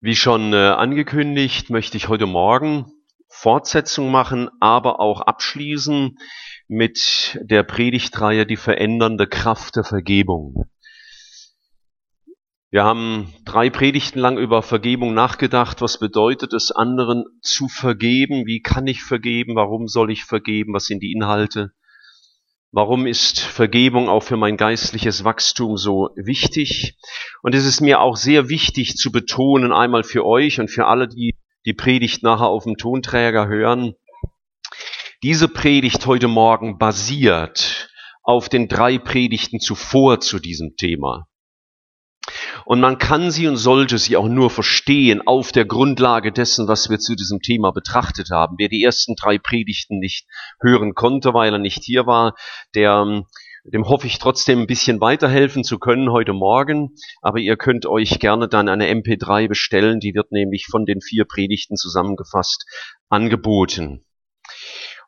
Wie schon äh, angekündigt, möchte ich heute Morgen Fortsetzung machen, aber auch abschließen mit der Predigtreihe Die verändernde Kraft der Vergebung. Wir haben drei Predigten lang über Vergebung nachgedacht. Was bedeutet es, anderen zu vergeben? Wie kann ich vergeben? Warum soll ich vergeben? Was sind die Inhalte? Warum ist Vergebung auch für mein geistliches Wachstum so wichtig? Und es ist mir auch sehr wichtig zu betonen, einmal für euch und für alle, die die Predigt nachher auf dem Tonträger hören. Diese Predigt heute Morgen basiert auf den drei Predigten zuvor zu diesem Thema. Und man kann sie und sollte sie auch nur verstehen auf der Grundlage dessen, was wir zu diesem Thema betrachtet haben. Wer die ersten drei Predigten nicht hören konnte, weil er nicht hier war, der, dem hoffe ich trotzdem ein bisschen weiterhelfen zu können heute Morgen. Aber ihr könnt euch gerne dann eine MP3 bestellen. Die wird nämlich von den vier Predigten zusammengefasst angeboten.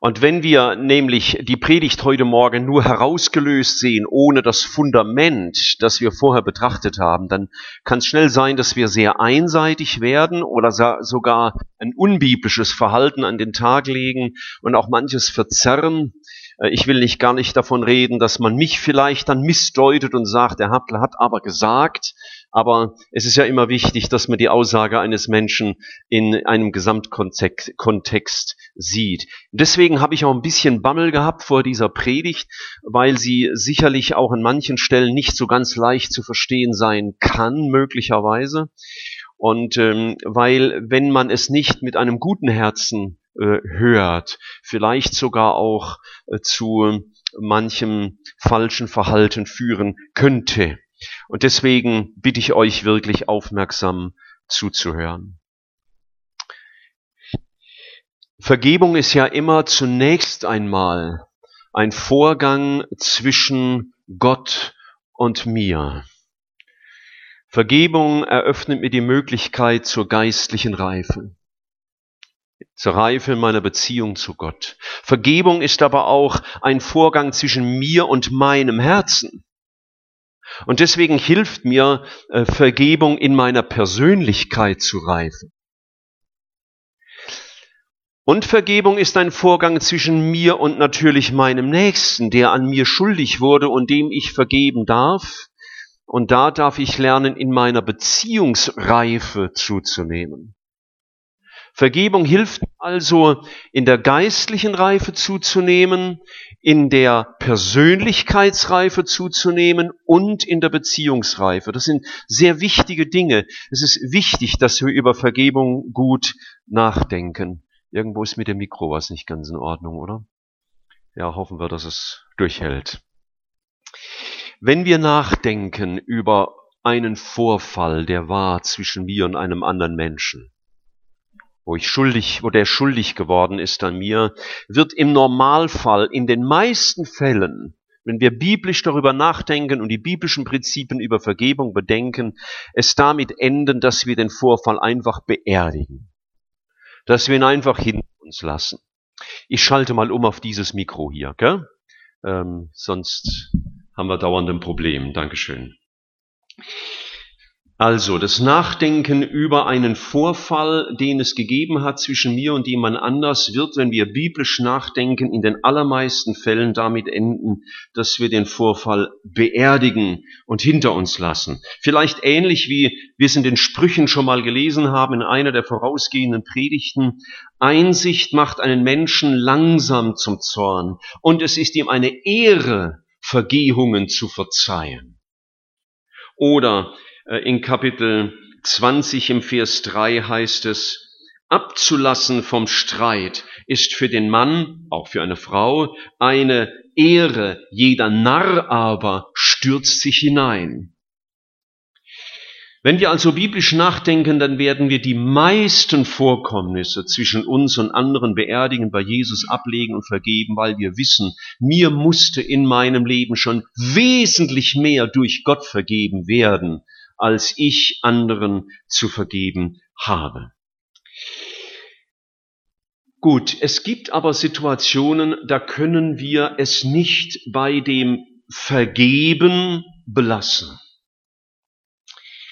Und wenn wir nämlich die Predigt heute Morgen nur herausgelöst sehen, ohne das Fundament, das wir vorher betrachtet haben, dann kann es schnell sein, dass wir sehr einseitig werden oder sogar ein unbiblisches Verhalten an den Tag legen und auch manches verzerren. Äh, ich will nicht gar nicht davon reden, dass man mich vielleicht dann missdeutet und sagt, der Hartl hat aber gesagt. Aber es ist ja immer wichtig, dass man die Aussage eines Menschen in einem Gesamtkontext sieht. Deswegen habe ich auch ein bisschen Bammel gehabt vor dieser Predigt, weil sie sicherlich auch an manchen Stellen nicht so ganz leicht zu verstehen sein kann, möglicherweise. Und ähm, weil, wenn man es nicht mit einem guten Herzen äh, hört, vielleicht sogar auch äh, zu manchem falschen Verhalten führen könnte. Und deswegen bitte ich euch wirklich aufmerksam zuzuhören. Vergebung ist ja immer zunächst einmal ein Vorgang zwischen Gott und mir. Vergebung eröffnet mir die Möglichkeit zur geistlichen Reife, zur Reife in meiner Beziehung zu Gott. Vergebung ist aber auch ein Vorgang zwischen mir und meinem Herzen. Und deswegen hilft mir äh, Vergebung in meiner Persönlichkeit zu reifen. Und Vergebung ist ein Vorgang zwischen mir und natürlich meinem Nächsten, der an mir schuldig wurde und dem ich vergeben darf. Und da darf ich lernen, in meiner Beziehungsreife zuzunehmen. Vergebung hilft also, in der geistlichen Reife zuzunehmen, in der Persönlichkeitsreife zuzunehmen und in der Beziehungsreife. Das sind sehr wichtige Dinge. Es ist wichtig, dass wir über Vergebung gut nachdenken. Irgendwo ist mit dem Mikro was nicht ganz in Ordnung, oder? Ja, hoffen wir, dass es durchhält. Wenn wir nachdenken über einen Vorfall, der war zwischen mir und einem anderen Menschen, wo ich schuldig, wo der schuldig geworden ist an mir, wird im Normalfall in den meisten Fällen, wenn wir biblisch darüber nachdenken und die biblischen Prinzipien über Vergebung bedenken, es damit enden, dass wir den Vorfall einfach beerdigen. Dass wir ihn einfach hinter uns lassen. Ich schalte mal um auf dieses Mikro hier, gell? Ähm, sonst haben wir dauernd ein Problem. Dankeschön. Also das Nachdenken über einen Vorfall, den es gegeben hat zwischen mir und jemand anders, wird, wenn wir biblisch nachdenken, in den allermeisten Fällen damit enden, dass wir den Vorfall beerdigen und hinter uns lassen. Vielleicht ähnlich wie wir es in den Sprüchen schon mal gelesen haben in einer der vorausgehenden Predigten. Einsicht macht einen Menschen langsam zum Zorn und es ist ihm eine Ehre, Vergehungen zu verzeihen. Oder in Kapitel 20 im Vers 3 heißt es, abzulassen vom Streit ist für den Mann, auch für eine Frau, eine Ehre. Jeder Narr aber stürzt sich hinein. Wenn wir also biblisch nachdenken, dann werden wir die meisten Vorkommnisse zwischen uns und anderen beerdigen, bei Jesus ablegen und vergeben, weil wir wissen, mir musste in meinem Leben schon wesentlich mehr durch Gott vergeben werden, als ich anderen zu vergeben habe. Gut, es gibt aber Situationen, da können wir es nicht bei dem Vergeben belassen.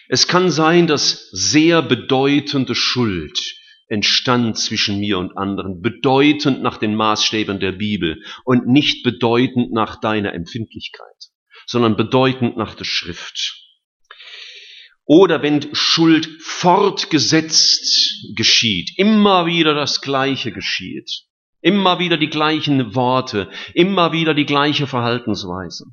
Es kann sein, dass sehr bedeutende Schuld entstand zwischen mir und anderen, bedeutend nach den Maßstäben der Bibel und nicht bedeutend nach deiner Empfindlichkeit, sondern bedeutend nach der Schrift. Oder wenn Schuld fortgesetzt geschieht, immer wieder das Gleiche geschieht, immer wieder die gleichen Worte, immer wieder die gleiche Verhaltensweise.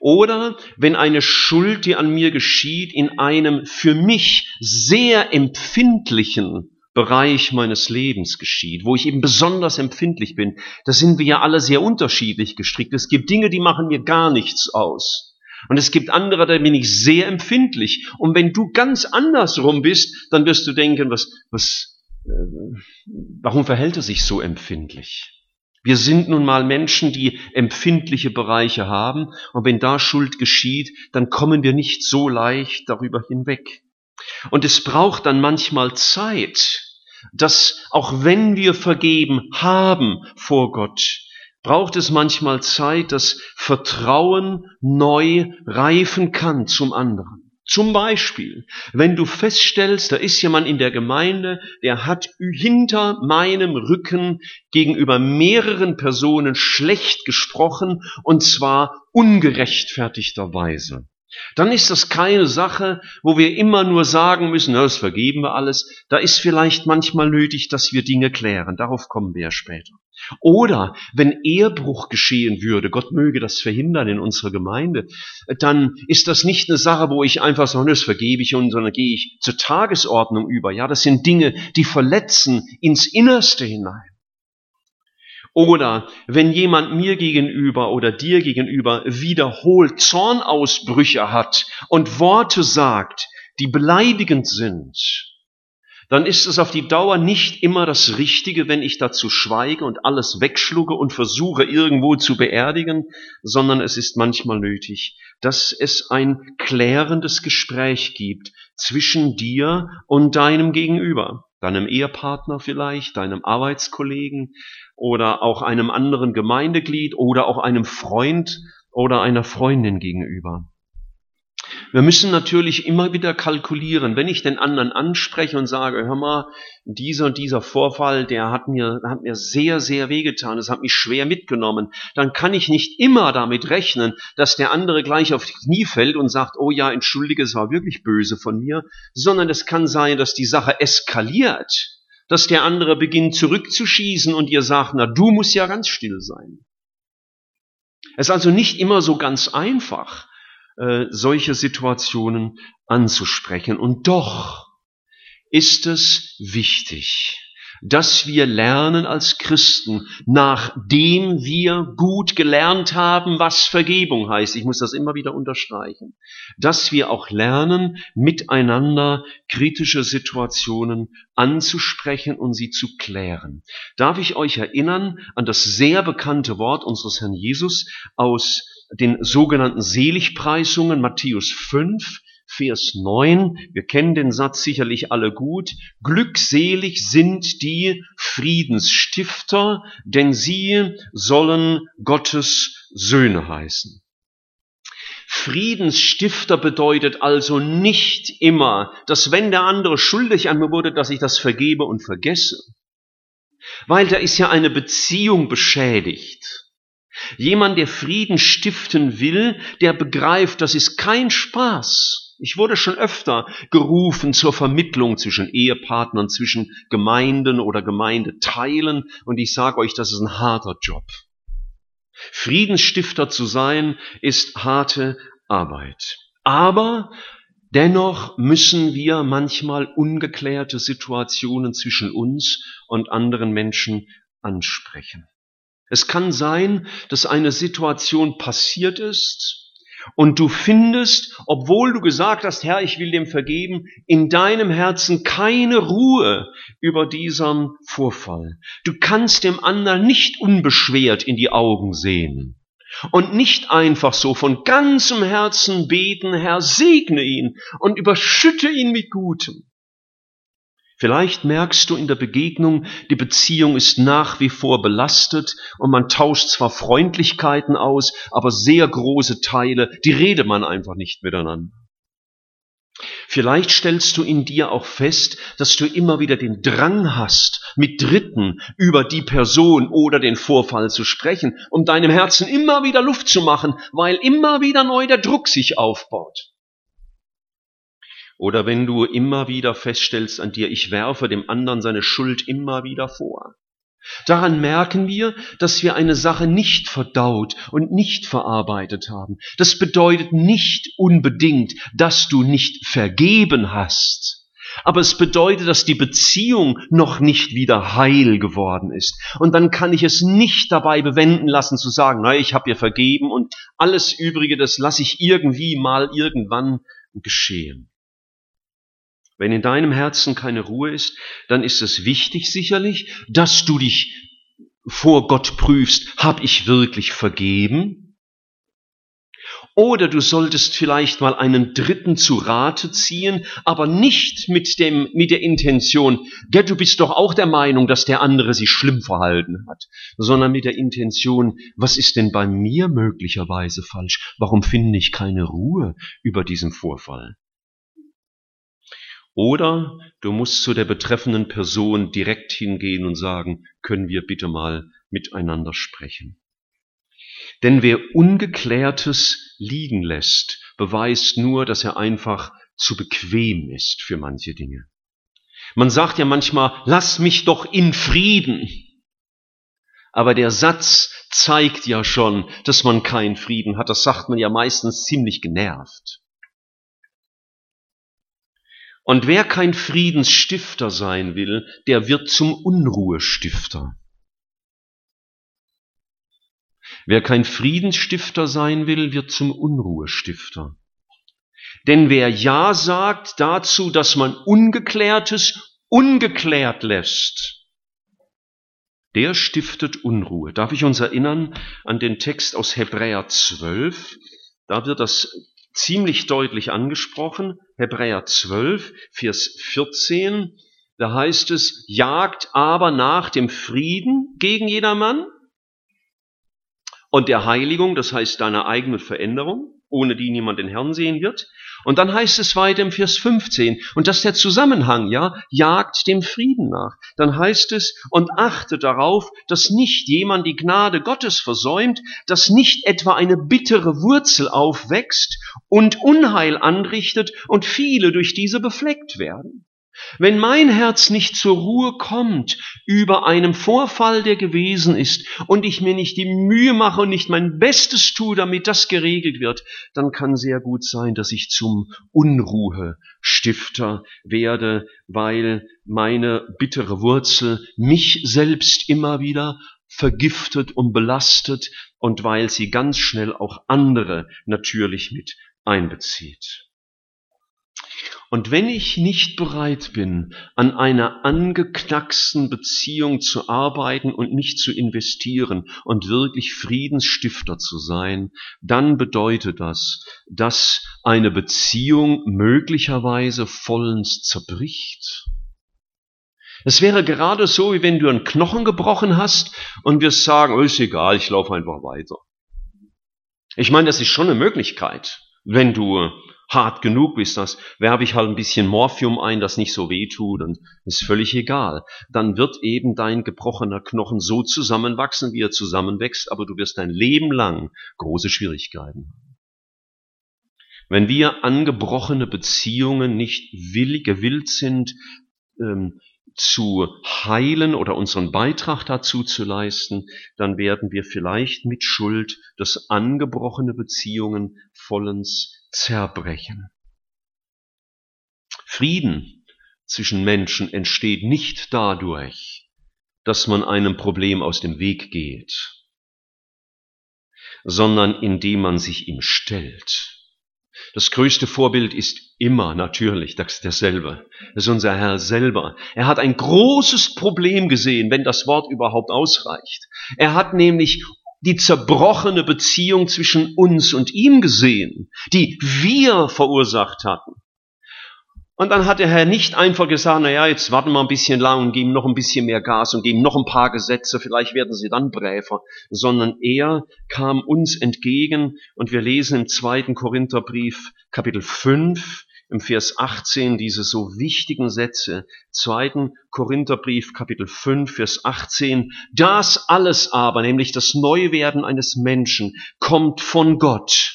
Oder wenn eine Schuld, die an mir geschieht, in einem für mich sehr empfindlichen Bereich meines Lebens geschieht, wo ich eben besonders empfindlich bin, da sind wir ja alle sehr unterschiedlich gestrickt. Es gibt Dinge, die machen mir gar nichts aus. Und es gibt andere, da bin ich sehr empfindlich. Und wenn du ganz andersrum bist, dann wirst du denken, was, was, äh, warum verhält er sich so empfindlich? Wir sind nun mal Menschen, die empfindliche Bereiche haben. Und wenn da Schuld geschieht, dann kommen wir nicht so leicht darüber hinweg. Und es braucht dann manchmal Zeit, dass auch wenn wir vergeben haben vor Gott, braucht es manchmal Zeit, dass Vertrauen neu reifen kann zum anderen. Zum Beispiel, wenn du feststellst, da ist jemand in der Gemeinde, der hat hinter meinem Rücken gegenüber mehreren Personen schlecht gesprochen und zwar ungerechtfertigterweise. Dann ist das keine Sache, wo wir immer nur sagen müssen, na, das vergeben wir alles. Da ist vielleicht manchmal nötig, dass wir Dinge klären. Darauf kommen wir ja später. Oder wenn Ehrbruch geschehen würde, Gott möge das verhindern in unserer Gemeinde, dann ist das nicht eine Sache, wo ich einfach sage, das vergebe ich und sondern gehe ich zur Tagesordnung über. Ja, das sind Dinge, die verletzen ins Innerste hinein. Oder wenn jemand mir gegenüber oder dir gegenüber wiederholt Zornausbrüche hat und Worte sagt, die beleidigend sind, dann ist es auf die Dauer nicht immer das Richtige, wenn ich dazu schweige und alles wegschlucke und versuche irgendwo zu beerdigen, sondern es ist manchmal nötig, dass es ein klärendes Gespräch gibt zwischen dir und deinem Gegenüber deinem Ehepartner vielleicht, deinem Arbeitskollegen oder auch einem anderen Gemeindeglied oder auch einem Freund oder einer Freundin gegenüber. Wir müssen natürlich immer wieder kalkulieren, wenn ich den anderen anspreche und sage, hör mal, dieser und dieser Vorfall, der hat mir, hat mir sehr, sehr wehgetan, es hat mich schwer mitgenommen, dann kann ich nicht immer damit rechnen, dass der andere gleich auf die Knie fällt und sagt, oh ja, entschuldige, es war wirklich böse von mir, sondern es kann sein, dass die Sache eskaliert, dass der andere beginnt zurückzuschießen und ihr sagt, na, du musst ja ganz still sein. Es ist also nicht immer so ganz einfach, äh, solche Situationen anzusprechen. Und doch ist es wichtig, dass wir lernen als Christen, nachdem wir gut gelernt haben, was Vergebung heißt. Ich muss das immer wieder unterstreichen. Dass wir auch lernen, miteinander kritische Situationen anzusprechen und sie zu klären. Darf ich euch erinnern an das sehr bekannte Wort unseres Herrn Jesus aus den sogenannten Seligpreisungen, Matthäus 5, Vers 9. Wir kennen den Satz sicherlich alle gut. Glückselig sind die Friedensstifter, denn sie sollen Gottes Söhne heißen. Friedensstifter bedeutet also nicht immer, dass wenn der andere schuldig an mir wurde, dass ich das vergebe und vergesse. Weil da ist ja eine Beziehung beschädigt. Jemand, der Frieden stiften will, der begreift, das ist kein Spaß. Ich wurde schon öfter gerufen zur Vermittlung zwischen Ehepartnern, zwischen Gemeinden oder Gemeindeteilen und ich sage euch, das ist ein harter Job. Friedensstifter zu sein ist harte Arbeit. Aber dennoch müssen wir manchmal ungeklärte Situationen zwischen uns und anderen Menschen ansprechen. Es kann sein, dass eine Situation passiert ist und du findest, obwohl du gesagt hast, Herr, ich will dem vergeben, in deinem Herzen keine Ruhe über diesen Vorfall. Du kannst dem anderen nicht unbeschwert in die Augen sehen und nicht einfach so von ganzem Herzen beten, Herr, segne ihn und überschütte ihn mit Gutem. Vielleicht merkst du in der Begegnung, die Beziehung ist nach wie vor belastet und man tauscht zwar Freundlichkeiten aus, aber sehr große Teile, die rede man einfach nicht miteinander. Vielleicht stellst du in dir auch fest, dass du immer wieder den Drang hast, mit Dritten über die Person oder den Vorfall zu sprechen, um deinem Herzen immer wieder Luft zu machen, weil immer wieder neu der Druck sich aufbaut. Oder wenn du immer wieder feststellst an dir, ich werfe dem anderen seine Schuld immer wieder vor. Daran merken wir, dass wir eine Sache nicht verdaut und nicht verarbeitet haben. Das bedeutet nicht unbedingt, dass du nicht vergeben hast. Aber es bedeutet, dass die Beziehung noch nicht wieder heil geworden ist. Und dann kann ich es nicht dabei bewenden lassen zu sagen, na, ich habe ihr vergeben und alles Übrige, das lasse ich irgendwie mal irgendwann geschehen. Wenn in deinem Herzen keine Ruhe ist, dann ist es wichtig sicherlich, dass du dich vor Gott prüfst, habe ich wirklich vergeben? Oder du solltest vielleicht mal einen Dritten zu Rate ziehen, aber nicht mit, dem, mit der Intention, ja, du bist doch auch der Meinung, dass der andere sich schlimm verhalten hat, sondern mit der Intention, was ist denn bei mir möglicherweise falsch? Warum finde ich keine Ruhe über diesen Vorfall? Oder du musst zu der betreffenden Person direkt hingehen und sagen, können wir bitte mal miteinander sprechen. Denn wer Ungeklärtes liegen lässt, beweist nur, dass er einfach zu bequem ist für manche Dinge. Man sagt ja manchmal, lass mich doch in Frieden. Aber der Satz zeigt ja schon, dass man keinen Frieden hat. Das sagt man ja meistens ziemlich genervt. Und wer kein Friedensstifter sein will, der wird zum Unruhestifter. Wer kein Friedensstifter sein will, wird zum Unruhestifter. Denn wer Ja sagt dazu, dass man Ungeklärtes ungeklärt lässt, der stiftet Unruhe. Darf ich uns erinnern an den Text aus Hebräer 12? Da wird das ziemlich deutlich angesprochen. Hebräer 12, Vers 14. Da heißt es, jagt aber nach dem Frieden gegen jedermann und der Heiligung, das heißt deiner eigenen Veränderung, ohne die niemand den Herrn sehen wird. Und dann heißt es weiter im Vers 15, und das ist der Zusammenhang, ja, jagt dem Frieden nach. Dann heißt es, und achte darauf, dass nicht jemand die Gnade Gottes versäumt, dass nicht etwa eine bittere Wurzel aufwächst und Unheil anrichtet und viele durch diese befleckt werden. Wenn mein Herz nicht zur Ruhe kommt über einem Vorfall, der gewesen ist, und ich mir nicht die Mühe mache und nicht mein Bestes tue, damit das geregelt wird, dann kann sehr gut sein, dass ich zum Unruhestifter werde, weil meine bittere Wurzel mich selbst immer wieder vergiftet und belastet und weil sie ganz schnell auch andere natürlich mit einbezieht. Und wenn ich nicht bereit bin, an einer angeknacksten Beziehung zu arbeiten und mich zu investieren und wirklich Friedensstifter zu sein, dann bedeutet das, dass eine Beziehung möglicherweise vollends zerbricht. Es wäre gerade so, wie wenn du einen Knochen gebrochen hast und wir sagen, oh, ist egal, ich laufe einfach weiter. Ich meine, das ist schon eine Möglichkeit, wenn du hart genug bist, das werbe ich halt ein bisschen Morphium ein, das nicht so weh tut und ist völlig egal. Dann wird eben dein gebrochener Knochen so zusammenwachsen, wie er zusammenwächst, aber du wirst dein Leben lang große Schwierigkeiten haben. Wenn wir angebrochene Beziehungen nicht will, gewillt sind, ähm, zu heilen oder unseren Beitrag dazu zu leisten, dann werden wir vielleicht mit Schuld, dass angebrochene Beziehungen vollends zerbrechen. Frieden zwischen Menschen entsteht nicht dadurch, dass man einem Problem aus dem Weg geht, sondern indem man sich ihm stellt. Das größte Vorbild ist immer natürlich das derselbe. Das ist unser Herr selber. Er hat ein großes Problem gesehen, wenn das Wort überhaupt ausreicht. Er hat nämlich die zerbrochene Beziehung zwischen uns und ihm gesehen, die wir verursacht hatten. Und dann hat der Herr nicht einfach gesagt, na ja, jetzt warten wir ein bisschen lang und geben noch ein bisschen mehr Gas und geben noch ein paar Gesetze, vielleicht werden sie dann bräver, sondern er kam uns entgegen und wir lesen im zweiten Korintherbrief Kapitel 5, im Vers 18 diese so wichtigen Sätze. Zweiten Korintherbrief, Kapitel 5, Vers 18. Das alles aber, nämlich das Neuwerden eines Menschen, kommt von Gott.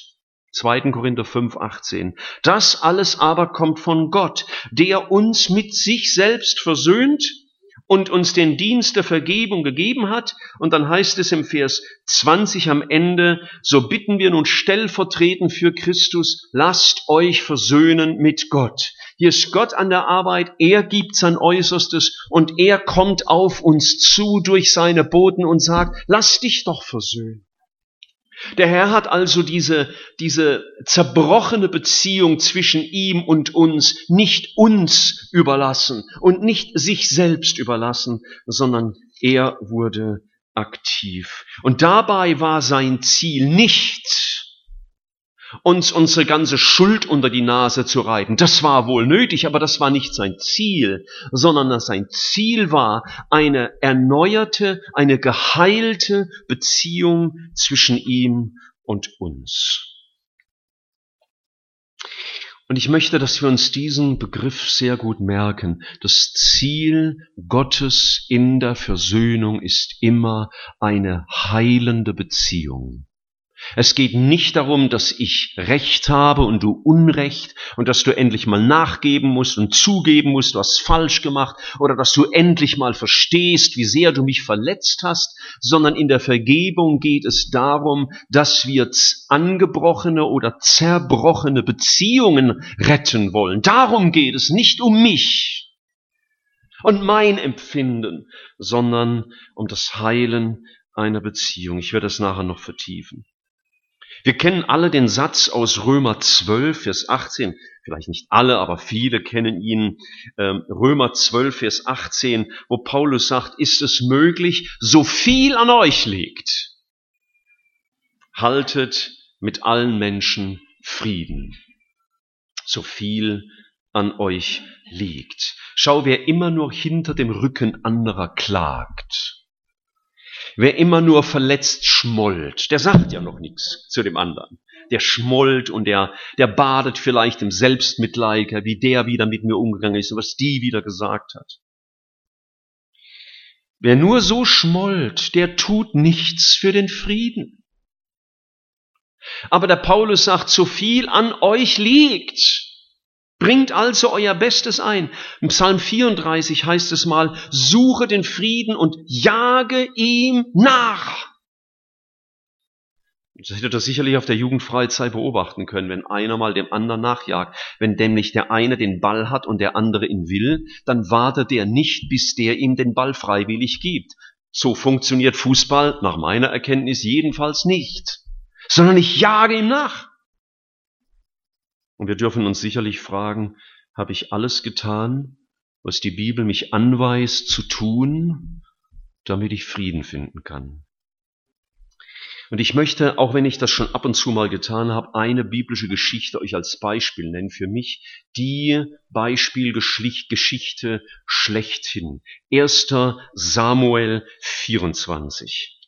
2. Korinther 5, 18. Das alles aber kommt von Gott, der uns mit sich selbst versöhnt und uns den Dienst der Vergebung gegeben hat. Und dann heißt es im Vers 20 am Ende, so bitten wir nun stellvertretend für Christus, lasst euch versöhnen mit Gott. Hier ist Gott an der Arbeit, er gibt sein Äußerstes und er kommt auf uns zu durch seine Boten und sagt, lass dich doch versöhnen. Der Herr hat also diese, diese zerbrochene Beziehung zwischen ihm und uns nicht uns überlassen und nicht sich selbst überlassen, sondern er wurde aktiv. Und dabei war sein Ziel nicht, uns unsere ganze Schuld unter die Nase zu reiten. Das war wohl nötig, aber das war nicht sein Ziel, sondern sein Ziel war eine erneuerte, eine geheilte Beziehung zwischen ihm und uns. Und ich möchte, dass wir uns diesen Begriff sehr gut merken. Das Ziel Gottes in der Versöhnung ist immer eine heilende Beziehung. Es geht nicht darum, dass ich Recht habe und du Unrecht und dass du endlich mal nachgeben musst und zugeben musst, du hast falsch gemacht oder dass du endlich mal verstehst, wie sehr du mich verletzt hast, sondern in der Vergebung geht es darum, dass wir angebrochene oder zerbrochene Beziehungen retten wollen. Darum geht es nicht um mich und mein Empfinden, sondern um das Heilen einer Beziehung. Ich werde es nachher noch vertiefen. Wir kennen alle den Satz aus Römer 12, Vers 18. Vielleicht nicht alle, aber viele kennen ihn. Ähm, Römer 12, Vers 18, wo Paulus sagt, ist es möglich, so viel an euch liegt, haltet mit allen Menschen Frieden. So viel an euch liegt. Schau, wer immer nur hinter dem Rücken anderer klagt, Wer immer nur verletzt schmollt, der sagt ja noch nichts zu dem anderen. Der schmollt und der, der badet vielleicht im Selbstmitleid, wie der wieder mit mir umgegangen ist und was die wieder gesagt hat. Wer nur so schmollt, der tut nichts für den Frieden. Aber der Paulus sagt, so viel an euch liegt, Bringt also euer Bestes ein. Im Psalm 34 heißt es mal, suche den Frieden und jage ihm nach. Das hättet ihr sicherlich auf der Jugendfreizeit beobachten können, wenn einer mal dem anderen nachjagt. Wenn nämlich der eine den Ball hat und der andere ihn will, dann wartet der nicht, bis der ihm den Ball freiwillig gibt. So funktioniert Fußball nach meiner Erkenntnis jedenfalls nicht, sondern ich jage ihm nach. Und wir dürfen uns sicherlich fragen, habe ich alles getan, was die Bibel mich anweist zu tun, damit ich Frieden finden kann? Und ich möchte, auch wenn ich das schon ab und zu mal getan habe, eine biblische Geschichte euch als Beispiel nennen. Für mich die Beispielgeschichte schlechthin. 1. Samuel 24.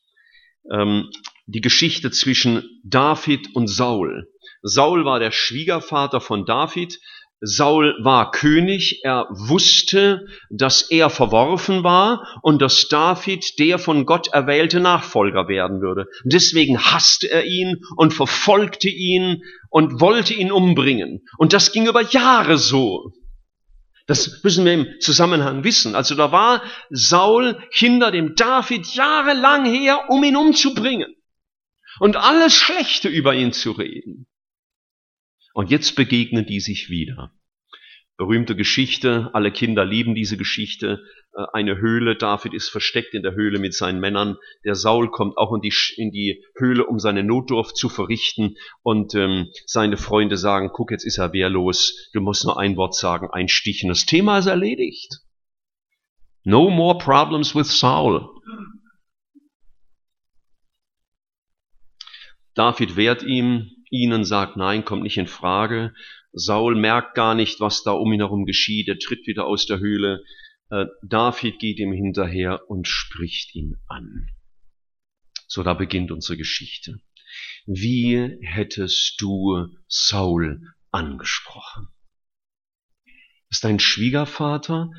Die Geschichte zwischen David und Saul. Saul war der Schwiegervater von David. Saul war König, er wusste, dass er verworfen war und dass David der von Gott erwählte Nachfolger werden würde. Deswegen hasste er ihn und verfolgte ihn und wollte ihn umbringen. Und das ging über Jahre so. Das müssen wir im Zusammenhang wissen. Also da war Saul hinter dem David jahrelang her, um ihn umzubringen und alles Schlechte über ihn zu reden. Und jetzt begegnen die sich wieder. Berühmte Geschichte, alle Kinder lieben diese Geschichte. Äh, eine Höhle, David ist versteckt in der Höhle mit seinen Männern. Der Saul kommt auch in die, in die Höhle, um seine Notdurft zu verrichten. Und ähm, seine Freunde sagen, guck, jetzt ist er wehrlos. Du musst nur ein Wort sagen, ein Stich das Thema ist erledigt. No more problems with Saul. David wehrt ihm, ihnen sagt, nein, kommt nicht in Frage. Saul merkt gar nicht, was da um ihn herum geschieht. Er tritt wieder aus der Höhle. Äh, David geht ihm hinterher und spricht ihn an. So, da beginnt unsere Geschichte. Wie hättest du Saul angesprochen? Ist dein Schwiegervater,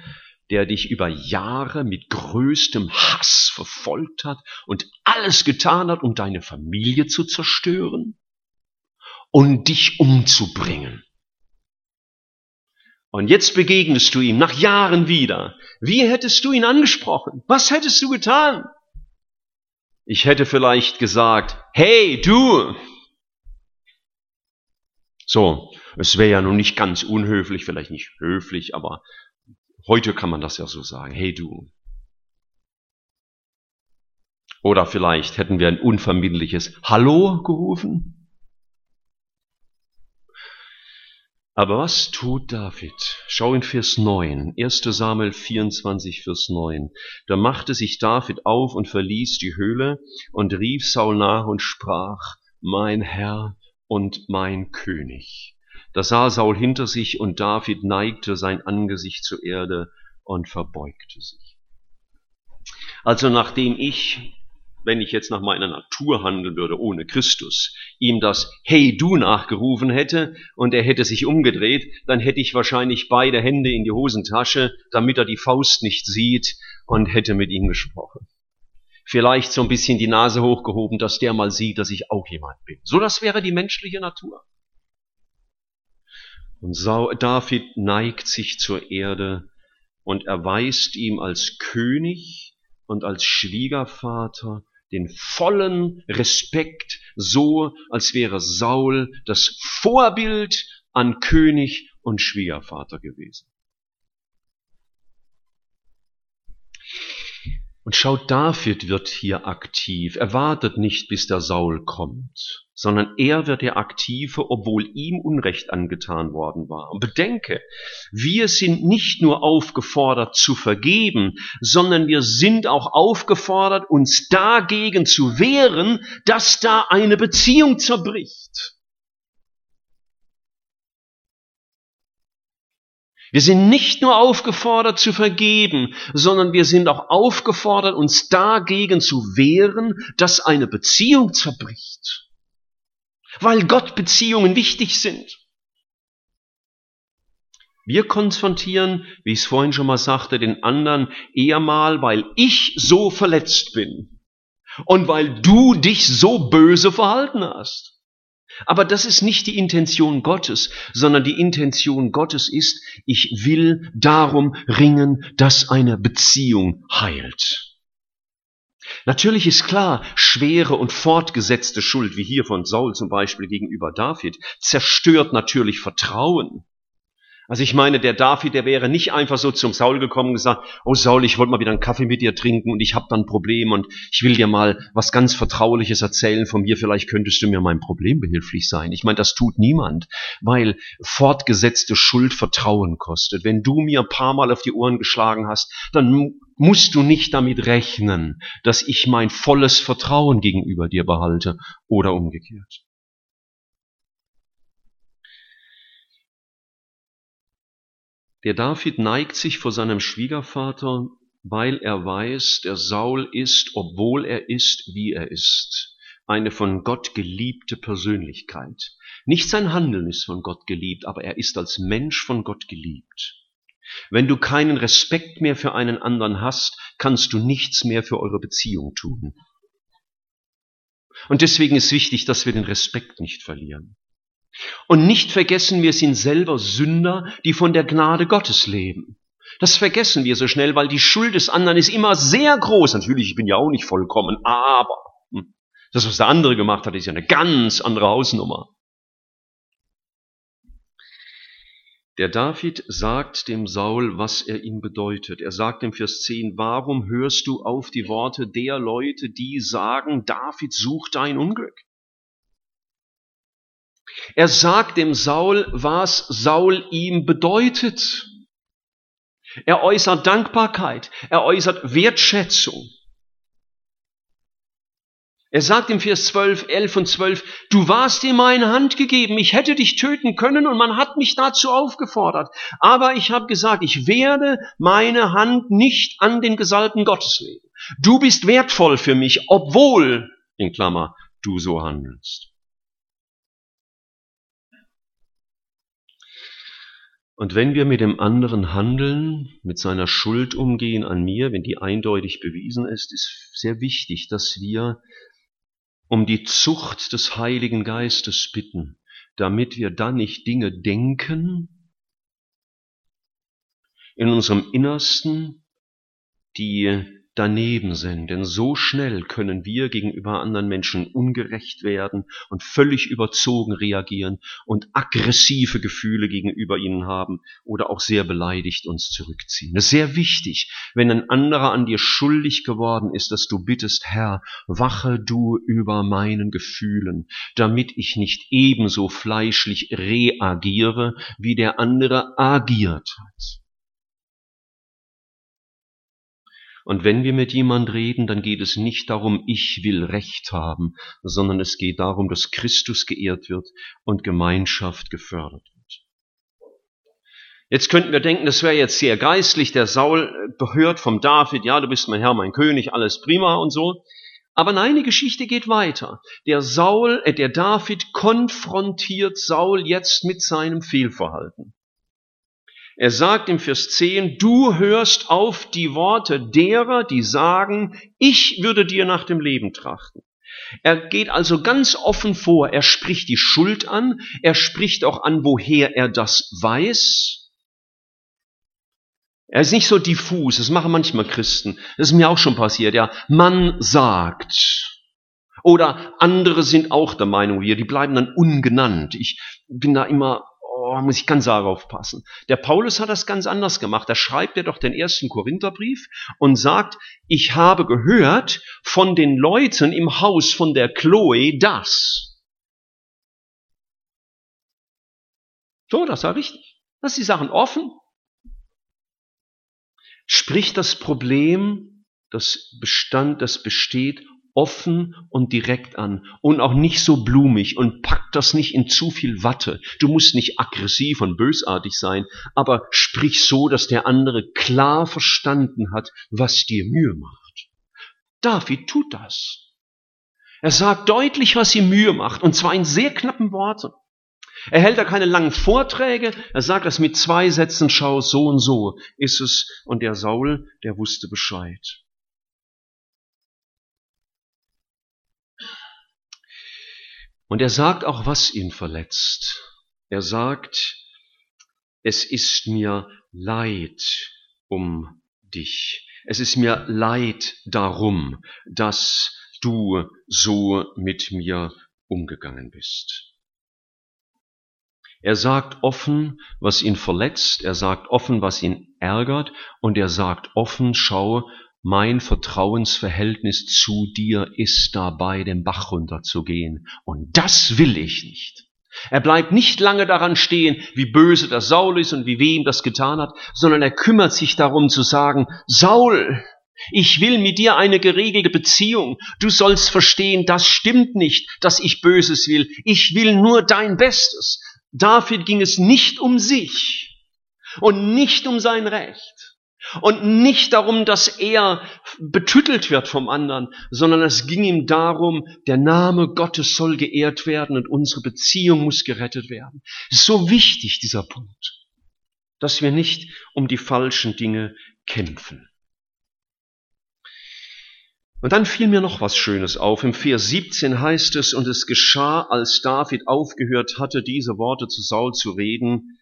der dich über Jahre mit größtem Hass verfolgt hat und alles getan hat, um deine Familie zu zerstören und dich umzubringen. Und jetzt begegnest du ihm nach Jahren wieder. Wie hättest du ihn angesprochen? Was hättest du getan? Ich hätte vielleicht gesagt, hey du! So, es wäre ja nun nicht ganz unhöflich, vielleicht nicht höflich, aber Heute kann man das ja so sagen. Hey du. Oder vielleicht hätten wir ein unverbindliches Hallo gerufen. Aber was tut David? Schau in Vers 9, 1 Samuel 24, Vers 9. Da machte sich David auf und verließ die Höhle und rief Saul nach und sprach, mein Herr und mein König. Da sah Saul hinter sich und David neigte sein Angesicht zur Erde und verbeugte sich. Also nachdem ich, wenn ich jetzt nach meiner Natur handeln würde, ohne Christus, ihm das Hey du nachgerufen hätte und er hätte sich umgedreht, dann hätte ich wahrscheinlich beide Hände in die Hosentasche, damit er die Faust nicht sieht und hätte mit ihm gesprochen. Vielleicht so ein bisschen die Nase hochgehoben, dass der mal sieht, dass ich auch jemand bin. So das wäre die menschliche Natur. Und David neigt sich zur Erde und erweist ihm als König und als Schwiegervater den vollen Respekt, so als wäre Saul das Vorbild an König und Schwiegervater gewesen. Und schaut, David wird hier aktiv. Er wartet nicht, bis der Saul kommt, sondern er wird der Aktive, obwohl ihm Unrecht angetan worden war. Und bedenke, wir sind nicht nur aufgefordert zu vergeben, sondern wir sind auch aufgefordert, uns dagegen zu wehren, dass da eine Beziehung zerbricht. Wir sind nicht nur aufgefordert zu vergeben, sondern wir sind auch aufgefordert, uns dagegen zu wehren, dass eine Beziehung zerbricht. Weil Gott Beziehungen wichtig sind. Wir konfrontieren, wie ich es vorhin schon mal sagte, den anderen eher mal, weil ich so verletzt bin und weil du dich so böse verhalten hast. Aber das ist nicht die Intention Gottes, sondern die Intention Gottes ist, ich will darum ringen, dass eine Beziehung heilt. Natürlich ist klar, schwere und fortgesetzte Schuld, wie hier von Saul zum Beispiel gegenüber David, zerstört natürlich Vertrauen. Also ich meine, der David, der wäre nicht einfach so zum Saul gekommen und gesagt, oh Saul, ich wollte mal wieder einen Kaffee mit dir trinken und ich habe dann ein Problem und ich will dir mal was ganz Vertrauliches erzählen von mir, vielleicht könntest du mir mein Problem behilflich sein. Ich meine, das tut niemand, weil fortgesetzte Schuld Vertrauen kostet. Wenn du mir ein paar Mal auf die Ohren geschlagen hast, dann musst du nicht damit rechnen, dass ich mein volles Vertrauen gegenüber dir behalte oder umgekehrt. Der David neigt sich vor seinem Schwiegervater, weil er weiß, der Saul ist, obwohl er ist, wie er ist, eine von Gott geliebte Persönlichkeit. Nicht sein Handeln ist von Gott geliebt, aber er ist als Mensch von Gott geliebt. Wenn du keinen Respekt mehr für einen anderen hast, kannst du nichts mehr für eure Beziehung tun. Und deswegen ist wichtig, dass wir den Respekt nicht verlieren. Und nicht vergessen, wir sind selber Sünder, die von der Gnade Gottes leben. Das vergessen wir so schnell, weil die Schuld des anderen ist immer sehr groß. Natürlich, ich bin ja auch nicht vollkommen, aber hm, das, was der andere gemacht hat, ist ja eine ganz andere Hausnummer. Der David sagt dem Saul, was er ihm bedeutet. Er sagt im Vers 10, warum hörst du auf die Worte der Leute, die sagen, David sucht dein Unglück? Er sagt dem Saul, was Saul ihm bedeutet. Er äußert Dankbarkeit, er äußert Wertschätzung. Er sagt im Vers 12, 11 und 12, du warst in meine Hand gegeben, ich hätte dich töten können und man hat mich dazu aufgefordert. Aber ich habe gesagt, ich werde meine Hand nicht an den Gesalbten Gottes legen. Du bist wertvoll für mich, obwohl, in Klammer, du so handelst. Und wenn wir mit dem anderen handeln, mit seiner Schuld umgehen an mir, wenn die eindeutig bewiesen ist, ist sehr wichtig, dass wir um die Zucht des Heiligen Geistes bitten, damit wir dann nicht Dinge denken in unserem Innersten, die daneben sind. Denn so schnell können wir gegenüber anderen Menschen ungerecht werden und völlig überzogen reagieren und aggressive Gefühle gegenüber ihnen haben oder auch sehr beleidigt uns zurückziehen. Es ist sehr wichtig, wenn ein anderer an dir schuldig geworden ist, dass du bittest, Herr, wache du über meinen Gefühlen, damit ich nicht ebenso fleischlich reagiere, wie der andere agiert hat. Und wenn wir mit jemand reden, dann geht es nicht darum, ich will Recht haben, sondern es geht darum, dass Christus geehrt wird und Gemeinschaft gefördert wird. Jetzt könnten wir denken, das wäre jetzt sehr geistlich, der Saul hört vom David, ja, du bist mein Herr, mein König, alles prima und so. Aber nein, die Geschichte geht weiter. Der Saul, äh, der David konfrontiert Saul jetzt mit seinem Fehlverhalten. Er sagt im Vers 10, du hörst auf die Worte derer, die sagen, ich würde dir nach dem Leben trachten. Er geht also ganz offen vor, er spricht die Schuld an, er spricht auch an, woher er das weiß. Er ist nicht so diffus, das machen manchmal Christen. Das ist mir auch schon passiert, ja. Man sagt. Oder andere sind auch der Meinung hier, die bleiben dann ungenannt. Ich bin da immer oh, muss ich ganz arg aufpassen. Der Paulus hat das ganz anders gemacht. Da schreibt er doch den ersten Korintherbrief und sagt, ich habe gehört von den Leuten im Haus von der Chloe das. So, das war richtig. Lass die Sachen offen. Spricht das Problem, das Bestand, das besteht, offen und direkt an und auch nicht so blumig und pack das nicht in zu viel Watte. Du musst nicht aggressiv und bösartig sein, aber sprich so, dass der andere klar verstanden hat, was dir Mühe macht. David tut das. Er sagt deutlich, was ihm Mühe macht, und zwar in sehr knappen Worten. Er hält da keine langen Vorträge, er sagt das mit zwei Sätzen, schau, so und so ist es, und der Saul, der wusste Bescheid. Und er sagt auch, was ihn verletzt. Er sagt, es ist mir leid um dich. Es ist mir leid darum, dass du so mit mir umgegangen bist. Er sagt offen, was ihn verletzt, er sagt offen, was ihn ärgert, und er sagt offen, schau, mein Vertrauensverhältnis zu dir ist dabei, den Bach runterzugehen. Und das will ich nicht. Er bleibt nicht lange daran stehen, wie böse der Saul ist und wie wem das getan hat, sondern er kümmert sich darum zu sagen, Saul, ich will mit dir eine geregelte Beziehung. Du sollst verstehen, das stimmt nicht, dass ich Böses will. Ich will nur dein Bestes. David ging es nicht um sich und nicht um sein Recht und nicht darum, dass er betüttelt wird vom anderen, sondern es ging ihm darum, der Name Gottes soll geehrt werden und unsere Beziehung muss gerettet werden. So wichtig, dieser Punkt, dass wir nicht um die falschen Dinge kämpfen. Und dann fiel mir noch was Schönes auf. Im Vers 17 heißt es, und es geschah, als David aufgehört hatte, diese Worte zu Saul zu reden,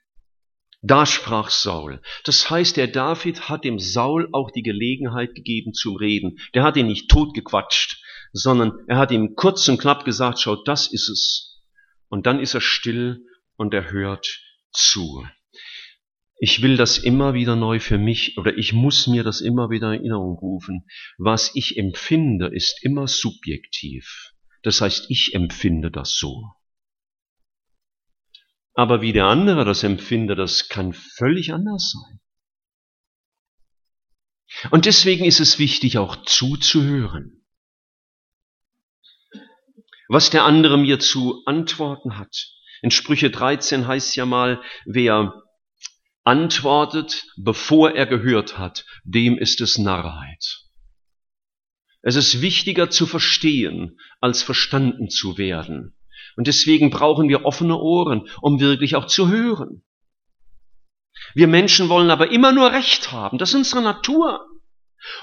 da sprach Saul. Das heißt, der David hat dem Saul auch die Gelegenheit gegeben zu reden. Der hat ihn nicht totgequatscht, sondern er hat ihm kurz und knapp gesagt, schau, das ist es. Und dann ist er still und er hört zu. Ich will das immer wieder neu für mich oder ich muss mir das immer wieder in Erinnerung rufen. Was ich empfinde, ist immer subjektiv. Das heißt, ich empfinde das so. Aber wie der andere das empfindet, das kann völlig anders sein. Und deswegen ist es wichtig, auch zuzuhören. Was der andere mir zu antworten hat. In Sprüche 13 heißt ja mal, wer antwortet, bevor er gehört hat, dem ist es Narrheit. Es ist wichtiger zu verstehen, als verstanden zu werden. Und deswegen brauchen wir offene Ohren, um wirklich auch zu hören. Wir Menschen wollen aber immer nur Recht haben. Das ist unsere Natur.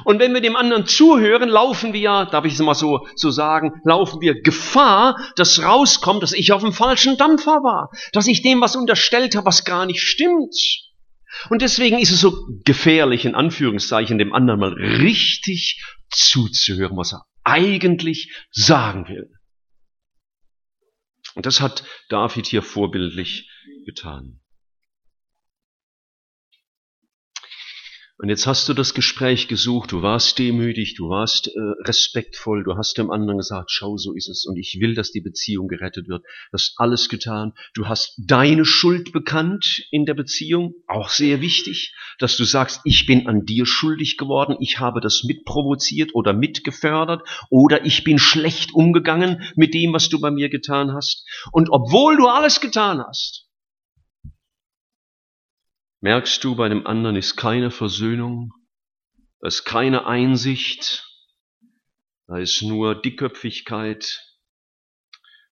Und wenn wir dem anderen zuhören, laufen wir, darf ich es mal so, so sagen, laufen wir Gefahr, dass rauskommt, dass ich auf dem falschen Dampfer war, dass ich dem was unterstellt habe, was gar nicht stimmt. Und deswegen ist es so gefährlich, in Anführungszeichen, dem anderen mal richtig zuzuhören, was er eigentlich sagen will. Und das hat David hier vorbildlich getan. Und jetzt hast du das Gespräch gesucht, du warst demütig, du warst äh, respektvoll, du hast dem anderen gesagt, schau, so ist es und ich will, dass die Beziehung gerettet wird. Du hast alles getan. Du hast deine Schuld bekannt in der Beziehung, auch sehr wichtig, dass du sagst, ich bin an dir schuldig geworden, ich habe das mitprovoziert oder mitgefördert oder ich bin schlecht umgegangen mit dem, was du bei mir getan hast. Und obwohl du alles getan hast, Merkst du, bei dem anderen ist keine Versöhnung, da ist keine Einsicht, da ist nur Dickköpfigkeit.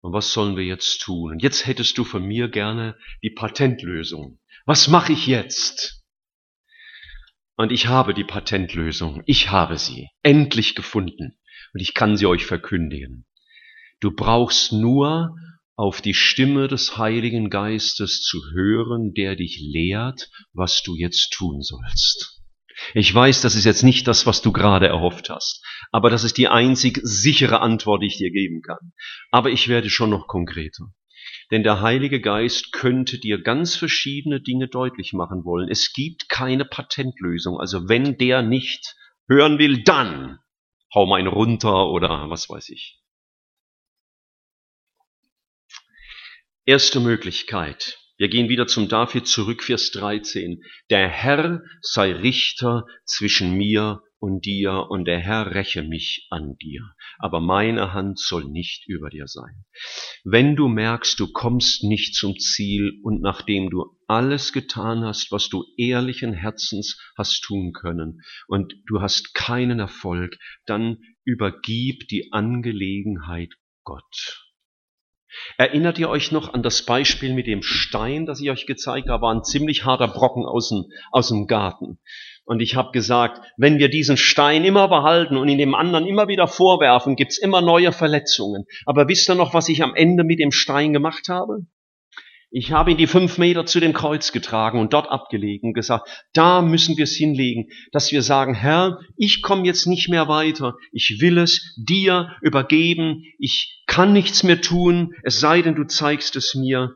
Und was sollen wir jetzt tun? Und jetzt hättest du von mir gerne die Patentlösung. Was mache ich jetzt? Und ich habe die Patentlösung. Ich habe sie endlich gefunden. Und ich kann sie euch verkündigen. Du brauchst nur auf die Stimme des Heiligen Geistes zu hören, der dich lehrt, was du jetzt tun sollst. Ich weiß, das ist jetzt nicht das, was du gerade erhofft hast, aber das ist die einzig sichere Antwort, die ich dir geben kann. Aber ich werde schon noch konkreter. Denn der Heilige Geist könnte dir ganz verschiedene Dinge deutlich machen wollen. Es gibt keine Patentlösung. Also wenn der nicht hören will, dann hau mal ihn runter oder was weiß ich. Erste Möglichkeit. Wir gehen wieder zum David zurück, Vers 13. Der Herr sei Richter zwischen mir und dir und der Herr räche mich an dir. Aber meine Hand soll nicht über dir sein. Wenn du merkst, du kommst nicht zum Ziel und nachdem du alles getan hast, was du ehrlichen Herzens hast tun können und du hast keinen Erfolg, dann übergib die Angelegenheit Gott. Erinnert ihr euch noch an das Beispiel mit dem Stein, das ich euch gezeigt habe? War ein ziemlich harter Brocken aus dem, aus dem Garten. Und ich habe gesagt, wenn wir diesen Stein immer behalten und in dem anderen immer wieder vorwerfen, gibt's immer neue Verletzungen. Aber wisst ihr noch, was ich am Ende mit dem Stein gemacht habe? Ich habe ihn die fünf Meter zu dem Kreuz getragen und dort abgelegen und gesagt, da müssen wir es hinlegen, dass wir sagen, Herr, ich komme jetzt nicht mehr weiter, ich will es dir übergeben, ich kann nichts mehr tun, es sei denn, du zeigst es mir.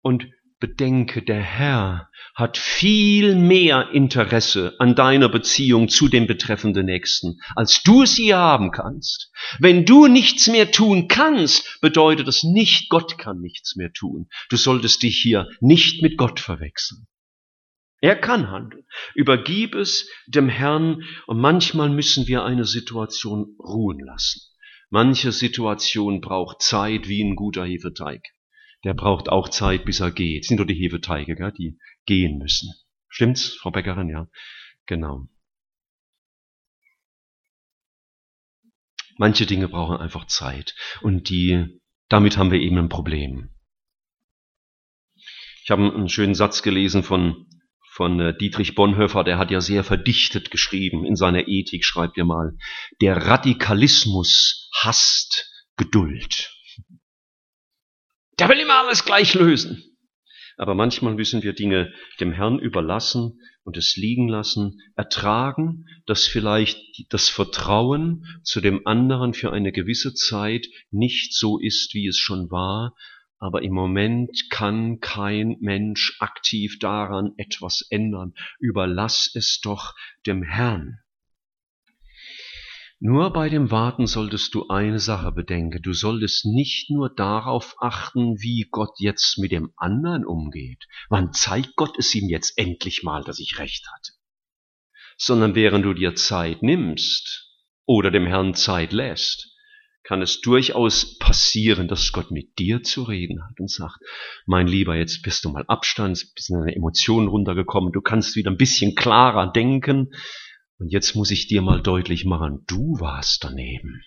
Und bedenke, der Herr hat viel mehr Interesse an deiner Beziehung zu dem betreffenden Nächsten, als du es je haben kannst. Wenn du nichts mehr tun kannst, bedeutet das nicht, Gott kann nichts mehr tun. Du solltest dich hier nicht mit Gott verwechseln. Er kann handeln. Übergib es dem Herrn und manchmal müssen wir eine Situation ruhen lassen. Manche Situation braucht Zeit wie ein guter Hefeteig der braucht auch Zeit, bis er geht. Das sind doch die Hefeteige, gell, die gehen müssen. Stimmt's, Frau Bäckerin? Ja, genau. Manche Dinge brauchen einfach Zeit und die, damit haben wir eben ein Problem. Ich habe einen schönen Satz gelesen von, von äh, Dietrich Bonhoeffer, der hat ja sehr verdichtet geschrieben. In seiner Ethik schreibt er mal, der Radikalismus hasst Geduld. Der will immer alles gleich lösen. Aber manchmal müssen wir Dinge dem Herrn überlassen und es liegen lassen, ertragen, dass vielleicht das Vertrauen zu dem anderen für eine gewisse Zeit nicht so ist, wie es schon war, aber im Moment kann kein Mensch aktiv daran etwas ändern. Überlass es doch dem Herrn. Nur bei dem Warten solltest du eine Sache bedenken. Du solltest nicht nur darauf achten, wie Gott jetzt mit dem anderen umgeht. Wann zeigt Gott es ihm jetzt endlich mal, dass ich recht hatte? Sondern während du dir Zeit nimmst oder dem Herrn Zeit lässt, kann es durchaus passieren, dass Gott mit dir zu reden hat und sagt, mein Lieber, jetzt bist du mal Abstand, bist in deine Emotionen runtergekommen, du kannst wieder ein bisschen klarer denken, und jetzt muss ich dir mal deutlich machen, du warst daneben.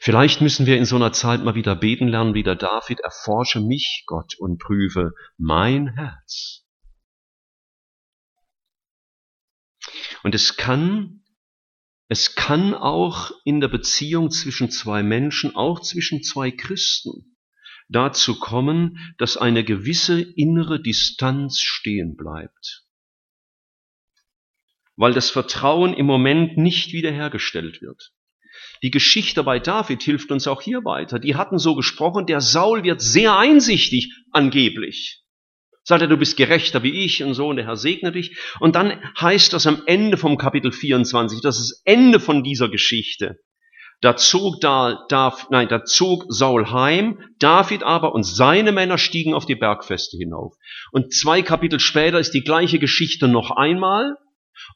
Vielleicht müssen wir in so einer Zeit mal wieder beten lernen, wie der David, erforsche mich, Gott, und prüfe mein Herz. Und es kann, es kann auch in der Beziehung zwischen zwei Menschen, auch zwischen zwei Christen, dazu kommen, dass eine gewisse innere Distanz stehen bleibt. Weil das Vertrauen im Moment nicht wiederhergestellt wird. Die Geschichte bei David hilft uns auch hier weiter. Die hatten so gesprochen, der Saul wird sehr einsichtig, angeblich. Sagt er, du bist gerechter wie ich und so, und der Herr segne dich. Und dann heißt das am Ende vom Kapitel 24, das ist das Ende von dieser Geschichte. Da zog, da, da, nein, da zog Saul heim, David aber und seine Männer stiegen auf die Bergfeste hinauf. Und zwei Kapitel später ist die gleiche Geschichte noch einmal.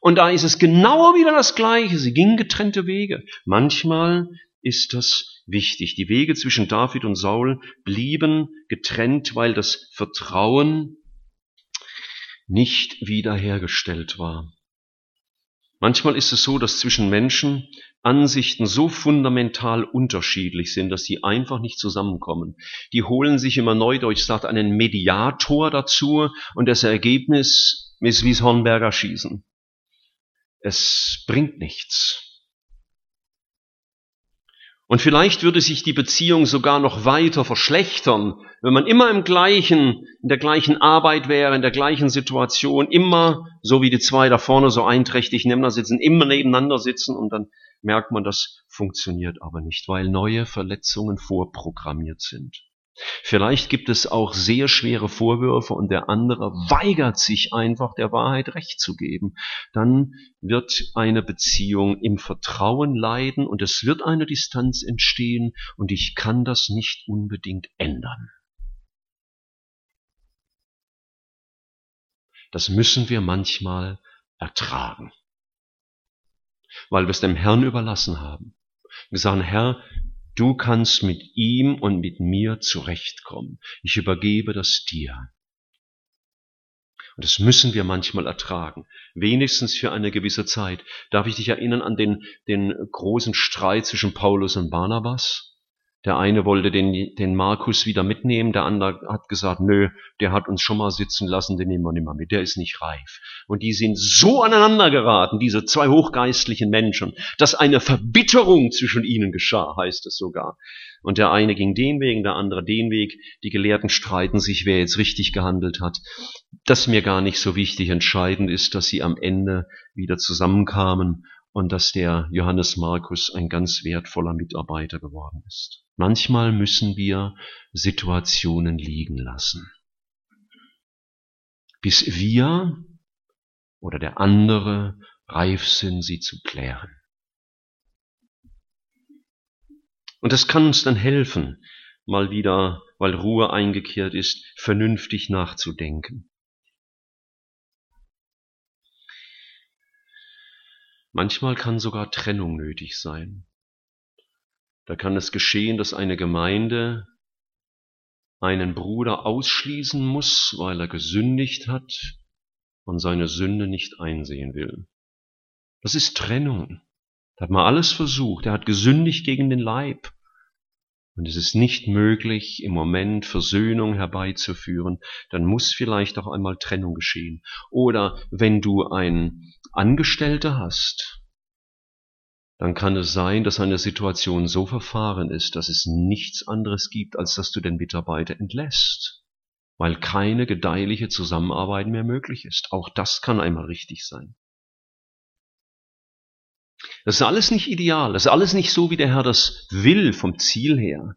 Und da ist es genau wieder das Gleiche. Sie gingen getrennte Wege. Manchmal ist das wichtig. Die Wege zwischen David und Saul blieben getrennt, weil das Vertrauen nicht wiederhergestellt war. Manchmal ist es so, dass zwischen Menschen Ansichten so fundamental unterschiedlich sind, dass sie einfach nicht zusammenkommen. Die holen sich immer neu durch, sagt einen Mediator dazu und das Ergebnis ist wie Hornberger Schießen. Es bringt nichts. Und vielleicht würde sich die Beziehung sogar noch weiter verschlechtern, wenn man immer im gleichen, in der gleichen Arbeit wäre, in der gleichen Situation, immer, so wie die zwei da vorne so einträchtig nebeneinander sitzen, immer nebeneinander sitzen und dann merkt man, das funktioniert aber nicht, weil neue Verletzungen vorprogrammiert sind. Vielleicht gibt es auch sehr schwere Vorwürfe und der andere weigert sich einfach der Wahrheit recht zu geben. Dann wird eine Beziehung im Vertrauen leiden und es wird eine Distanz entstehen und ich kann das nicht unbedingt ändern. Das müssen wir manchmal ertragen, weil wir es dem Herrn überlassen haben. Wir sagen, Herr, Du kannst mit ihm und mit mir zurechtkommen. Ich übergebe das dir. Und das müssen wir manchmal ertragen, wenigstens für eine gewisse Zeit. Darf ich dich erinnern an den, den großen Streit zwischen Paulus und Barnabas? Der eine wollte den, den Markus wieder mitnehmen, der andere hat gesagt, nö, der hat uns schon mal sitzen lassen, den nehmen wir nicht mehr mit, der ist nicht reif. Und die sind so aneinander geraten, diese zwei hochgeistlichen Menschen, dass eine Verbitterung zwischen ihnen geschah, heißt es sogar. Und der eine ging den Weg, der andere den Weg. Die Gelehrten streiten sich, wer jetzt richtig gehandelt hat. Das mir gar nicht so wichtig. Entscheidend ist, dass sie am Ende wieder zusammenkamen und dass der Johannes Markus ein ganz wertvoller Mitarbeiter geworden ist. Manchmal müssen wir Situationen liegen lassen, bis wir oder der andere reif sind, sie zu klären. Und das kann uns dann helfen, mal wieder, weil Ruhe eingekehrt ist, vernünftig nachzudenken. Manchmal kann sogar Trennung nötig sein. Da kann es geschehen, dass eine Gemeinde einen Bruder ausschließen muss, weil er gesündigt hat und seine Sünde nicht einsehen will. Das ist Trennung. Da hat man alles versucht. Er hat gesündigt gegen den Leib. Und es ist nicht möglich, im Moment Versöhnung herbeizuführen, dann muss vielleicht auch einmal Trennung geschehen. Oder wenn du ein Angestellter hast, dann kann es sein, dass eine Situation so verfahren ist, dass es nichts anderes gibt, als dass du den Mitarbeiter entlässt, weil keine gedeihliche Zusammenarbeit mehr möglich ist. Auch das kann einmal richtig sein. Das ist alles nicht ideal, das ist alles nicht so, wie der Herr das will vom Ziel her.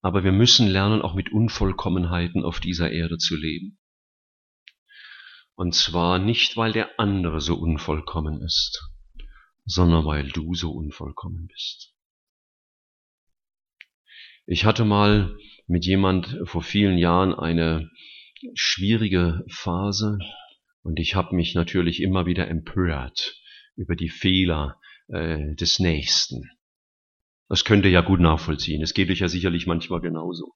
Aber wir müssen lernen, auch mit Unvollkommenheiten auf dieser Erde zu leben. Und zwar nicht, weil der andere so unvollkommen ist, sondern weil du so unvollkommen bist. Ich hatte mal mit jemand vor vielen Jahren eine schwierige Phase und ich habe mich natürlich immer wieder empört über die Fehler äh, des Nächsten. Das könnt ihr ja gut nachvollziehen. Es geht euch ja sicherlich manchmal genauso.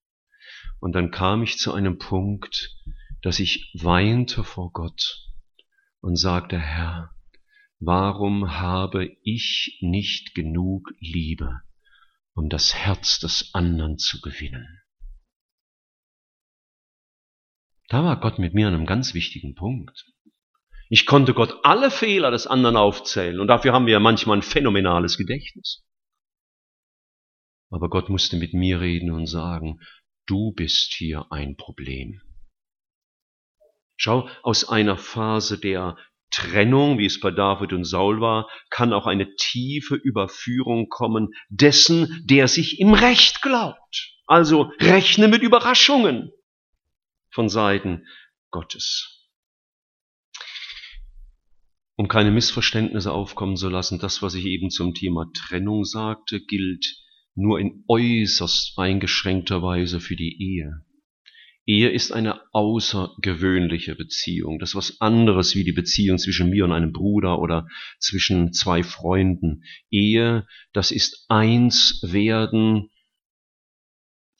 Und dann kam ich zu einem Punkt, dass ich weinte vor Gott und sagte, Herr, warum habe ich nicht genug Liebe, um das Herz des anderen zu gewinnen. Da war Gott mit mir an einem ganz wichtigen Punkt. Ich konnte Gott alle Fehler des anderen aufzählen und dafür haben wir ja manchmal ein phänomenales Gedächtnis. Aber Gott musste mit mir reden und sagen, du bist hier ein Problem. Schau, aus einer Phase der Trennung, wie es bei David und Saul war, kann auch eine tiefe Überführung kommen dessen, der sich im Recht glaubt. Also rechne mit Überraschungen von Seiten Gottes. Um keine Missverständnisse aufkommen zu lassen, das, was ich eben zum Thema Trennung sagte, gilt nur in äußerst eingeschränkter Weise für die Ehe. Ehe ist eine außergewöhnliche Beziehung. Das ist was anderes wie die Beziehung zwischen mir und einem Bruder oder zwischen zwei Freunden. Ehe, das ist eins werden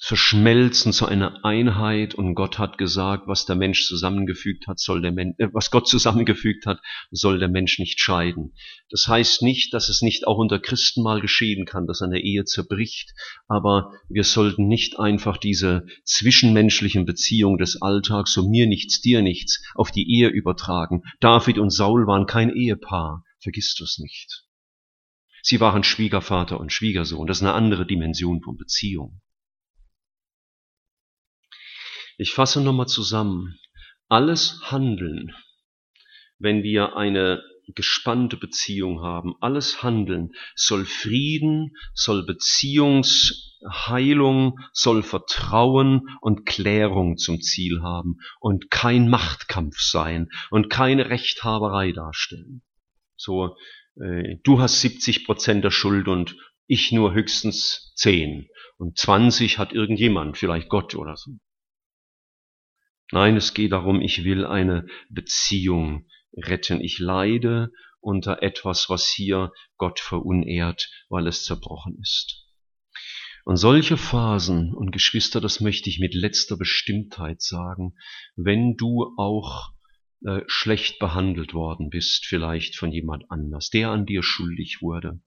verschmelzen zu einer Einheit und Gott hat gesagt, was der Mensch zusammengefügt hat, soll der Mensch, äh, was Gott zusammengefügt hat, soll der Mensch nicht scheiden. Das heißt nicht, dass es nicht auch unter Christen mal geschehen kann, dass eine Ehe zerbricht, aber wir sollten nicht einfach diese zwischenmenschlichen Beziehungen des Alltags, so mir nichts, dir nichts, auf die Ehe übertragen. David und Saul waren kein Ehepaar, vergisst du es nicht. Sie waren Schwiegervater und Schwiegersohn, das ist eine andere Dimension von Beziehung. Ich fasse nochmal zusammen. Alles Handeln, wenn wir eine gespannte Beziehung haben, alles Handeln soll Frieden, soll Beziehungsheilung, soll Vertrauen und Klärung zum Ziel haben und kein Machtkampf sein und keine Rechthaberei darstellen. So, äh, du hast 70 Prozent der Schuld und ich nur höchstens 10 und 20 hat irgendjemand, vielleicht Gott oder so. Nein, es geht darum, ich will eine Beziehung retten. Ich leide unter etwas, was hier Gott verunehrt, weil es zerbrochen ist. Und solche Phasen, und Geschwister, das möchte ich mit letzter Bestimmtheit sagen, wenn du auch äh, schlecht behandelt worden bist, vielleicht von jemand anders, der an dir schuldig wurde.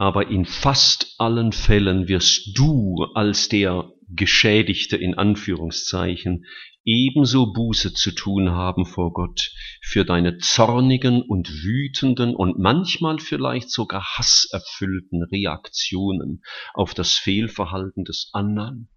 Aber in fast allen Fällen wirst du als der Geschädigte in Anführungszeichen ebenso Buße zu tun haben vor Gott für deine zornigen und wütenden und manchmal vielleicht sogar hasserfüllten Reaktionen auf das Fehlverhalten des anderen,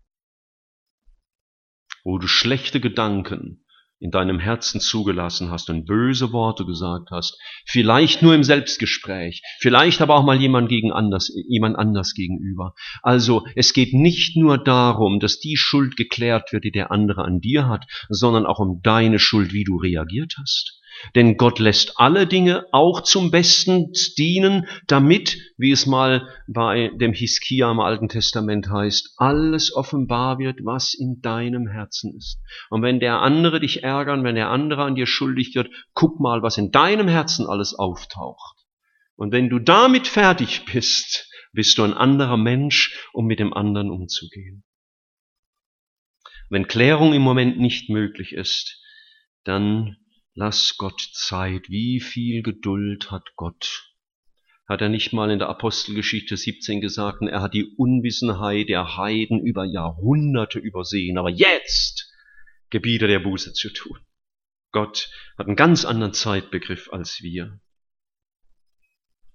wo du schlechte Gedanken in deinem Herzen zugelassen hast und böse Worte gesagt hast, vielleicht nur im Selbstgespräch, vielleicht aber auch mal jemand gegen anders, jemand anders gegenüber. Also es geht nicht nur darum, dass die Schuld geklärt wird, die der andere an dir hat, sondern auch um deine Schuld, wie du reagiert hast. Denn Gott lässt alle Dinge auch zum Besten dienen, damit, wie es mal bei dem Hiskia im Alten Testament heißt, alles offenbar wird, was in deinem Herzen ist. Und wenn der andere dich ärgern, wenn der andere an dir schuldig wird, guck mal, was in deinem Herzen alles auftaucht. Und wenn du damit fertig bist, bist du ein anderer Mensch, um mit dem anderen umzugehen. Wenn Klärung im Moment nicht möglich ist, dann Lass Gott Zeit. Wie viel Geduld hat Gott? Hat er nicht mal in der Apostelgeschichte 17 gesagt, er hat die Unwissenheit der Heiden über Jahrhunderte übersehen, aber jetzt gebietet er Buße zu tun. Gott hat einen ganz anderen Zeitbegriff als wir.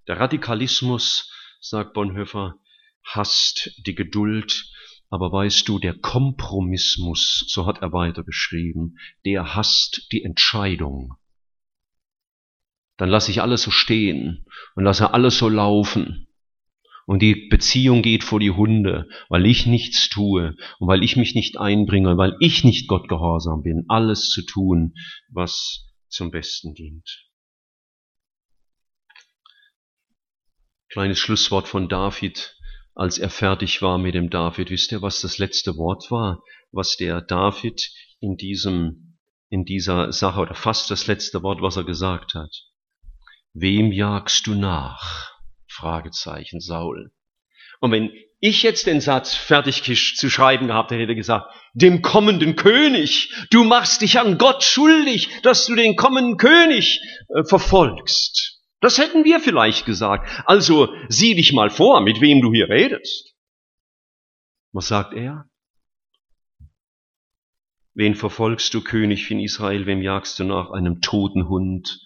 Der Radikalismus, sagt Bonhoeffer, hasst die Geduld aber weißt du, der Kompromissmus, so hat er weiter beschrieben, der hasst die Entscheidung. Dann lasse ich alles so stehen und lasse alles so laufen. Und die Beziehung geht vor die Hunde, weil ich nichts tue und weil ich mich nicht einbringe, weil ich nicht Gott gehorsam bin, alles zu tun, was zum Besten dient. Kleines Schlusswort von David als er fertig war mit dem David. Wisst ihr, was das letzte Wort war, was der David in diesem, in dieser Sache, oder fast das letzte Wort, was er gesagt hat? Wem jagst du nach? Fragezeichen, Saul. Und wenn ich jetzt den Satz fertig zu schreiben gehabt hätte, hätte gesagt, dem kommenden König, du machst dich an Gott schuldig, dass du den kommenden König äh, verfolgst. Das hätten wir vielleicht gesagt. Also sieh dich mal vor, mit wem du hier redest. Was sagt er? Wen verfolgst du, König in Israel? Wem jagst du nach? Einem toten Hund,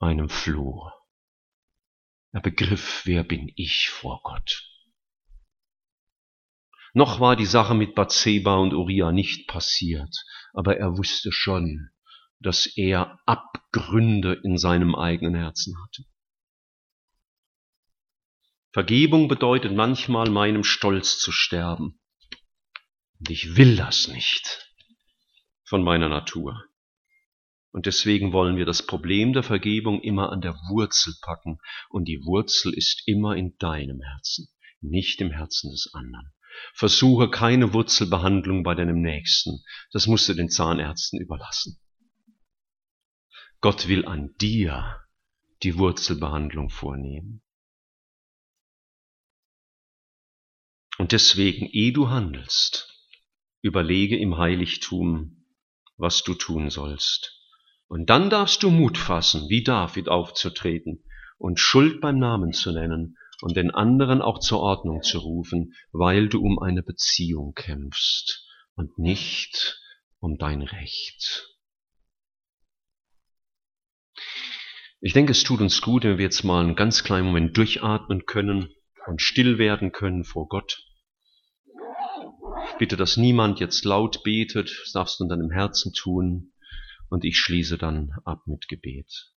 einem Floh. Er begriff, wer bin ich vor Gott. Noch war die Sache mit Bathseba und Uriah nicht passiert, aber er wusste schon, dass er Abgründe in seinem eigenen Herzen hatte. Vergebung bedeutet manchmal meinem Stolz zu sterben. Und ich will das nicht von meiner Natur. Und deswegen wollen wir das Problem der Vergebung immer an der Wurzel packen. Und die Wurzel ist immer in deinem Herzen, nicht im Herzen des anderen. Versuche keine Wurzelbehandlung bei deinem Nächsten. Das musst du den Zahnärzten überlassen. Gott will an dir die Wurzelbehandlung vornehmen. Und deswegen, ehe du handelst, überlege im Heiligtum, was du tun sollst. Und dann darfst du Mut fassen, wie David aufzutreten und Schuld beim Namen zu nennen und den anderen auch zur Ordnung zu rufen, weil du um eine Beziehung kämpfst und nicht um dein Recht. Ich denke, es tut uns gut, wenn wir jetzt mal einen ganz kleinen Moment durchatmen können und still werden können vor Gott. Ich bitte, dass niemand jetzt laut betet, das darfst du in deinem Herzen tun und ich schließe dann ab mit Gebet.